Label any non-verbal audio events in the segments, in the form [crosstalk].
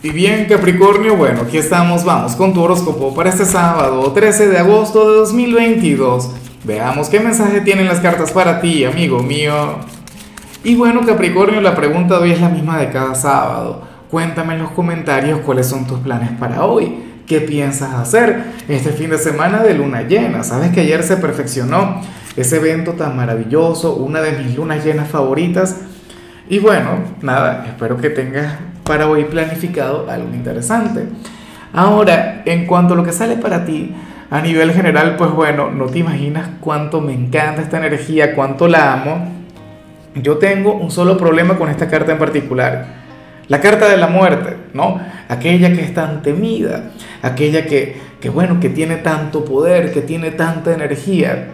Y bien Capricornio, bueno, aquí estamos, vamos con tu horóscopo para este sábado 13 de agosto de 2022. Veamos qué mensaje tienen las cartas para ti, amigo mío. Y bueno Capricornio, la pregunta de hoy es la misma de cada sábado. Cuéntame en los comentarios cuáles son tus planes para hoy. ¿Qué piensas hacer este fin de semana de luna llena? Sabes que ayer se perfeccionó ese evento tan maravilloso, una de mis lunas llenas favoritas. Y bueno, nada, espero que tengas para hoy planificado algo interesante. Ahora, en cuanto a lo que sale para ti, a nivel general, pues bueno, no te imaginas cuánto me encanta esta energía, cuánto la amo. Yo tengo un solo problema con esta carta en particular. La carta de la muerte, ¿no? Aquella que es tan temida, aquella que, que bueno, que tiene tanto poder, que tiene tanta energía.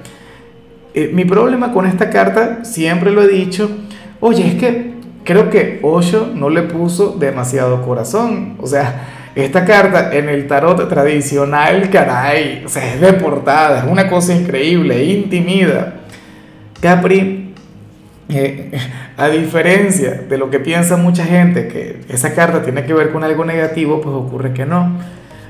Eh, mi problema con esta carta, siempre lo he dicho, oye, es que creo que Osho no le puso demasiado corazón. O sea, esta carta en el tarot tradicional, caray, o sea, es de portada, es una cosa increíble, intimida. Capri, eh, a diferencia de lo que piensa mucha gente, que esa carta tiene que ver con algo negativo, pues ocurre que no.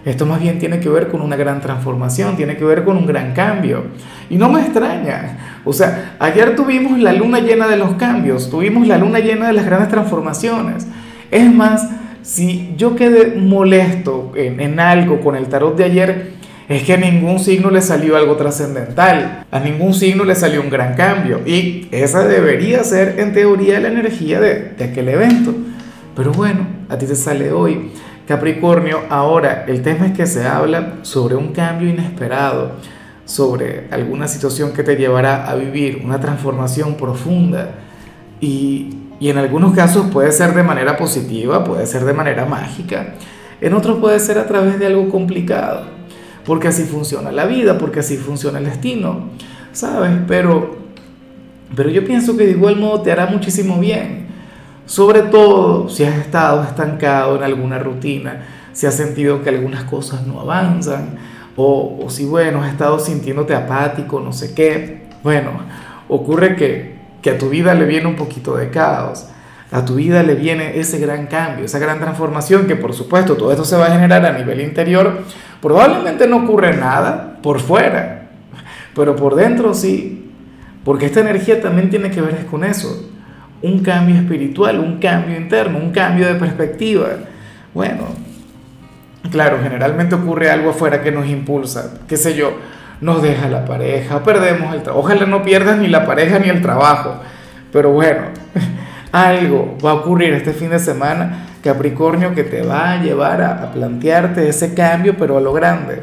Esto más bien tiene que ver con una gran transformación, tiene que ver con un gran cambio. Y no me extraña. O sea, ayer tuvimos la luna llena de los cambios, tuvimos la luna llena de las grandes transformaciones. Es más, si yo quedé molesto en, algo con el tarot de ayer, es que a ningún signo le salió algo trascendental, a ningún signo le salió un gran cambio. Y esa debería ser, en teoría, la energía de, de aquel evento. Pero bueno, a ti te sale hoy. Capricornio, ahora el tema es que se habla sobre un cambio inesperado, sobre alguna situación que te llevará a vivir una transformación profunda. Y, y, en algunos casos puede ser de manera positiva, puede ser de manera mágica, en otros puede ser a través de algo complicado, porque así funciona la vida, porque así funciona el destino, ¿sabes? Pero, pero yo pienso que de igual modo te hará muchísimo bien sobre todo si has estado estancado en alguna rutina, si has sentido que algunas cosas no avanzan, o, si, bueno, has estado sintiéndote apático, no sé qué. Bueno, ocurre que, que a tu vida le viene un poquito de caos, a tu vida le viene ese gran cambio, esa gran transformación, que por supuesto todo esto se va a generar a nivel interior. Probablemente no ocurre nada por fuera, pero por dentro sí, porque esta energía también tiene que ver con eso un cambio espiritual, un cambio interno, un cambio de perspectiva. Bueno, claro, generalmente ocurre algo afuera que nos impulsa, qué sé yo, nos deja la pareja, perdemos el trabajo, ojalá no pierdas ni la pareja ni el trabajo, pero bueno, [laughs] algo va a ocurrir este fin de semana, Capricornio, que te va a llevar a, a plantearte ese cambio, pero a lo grande.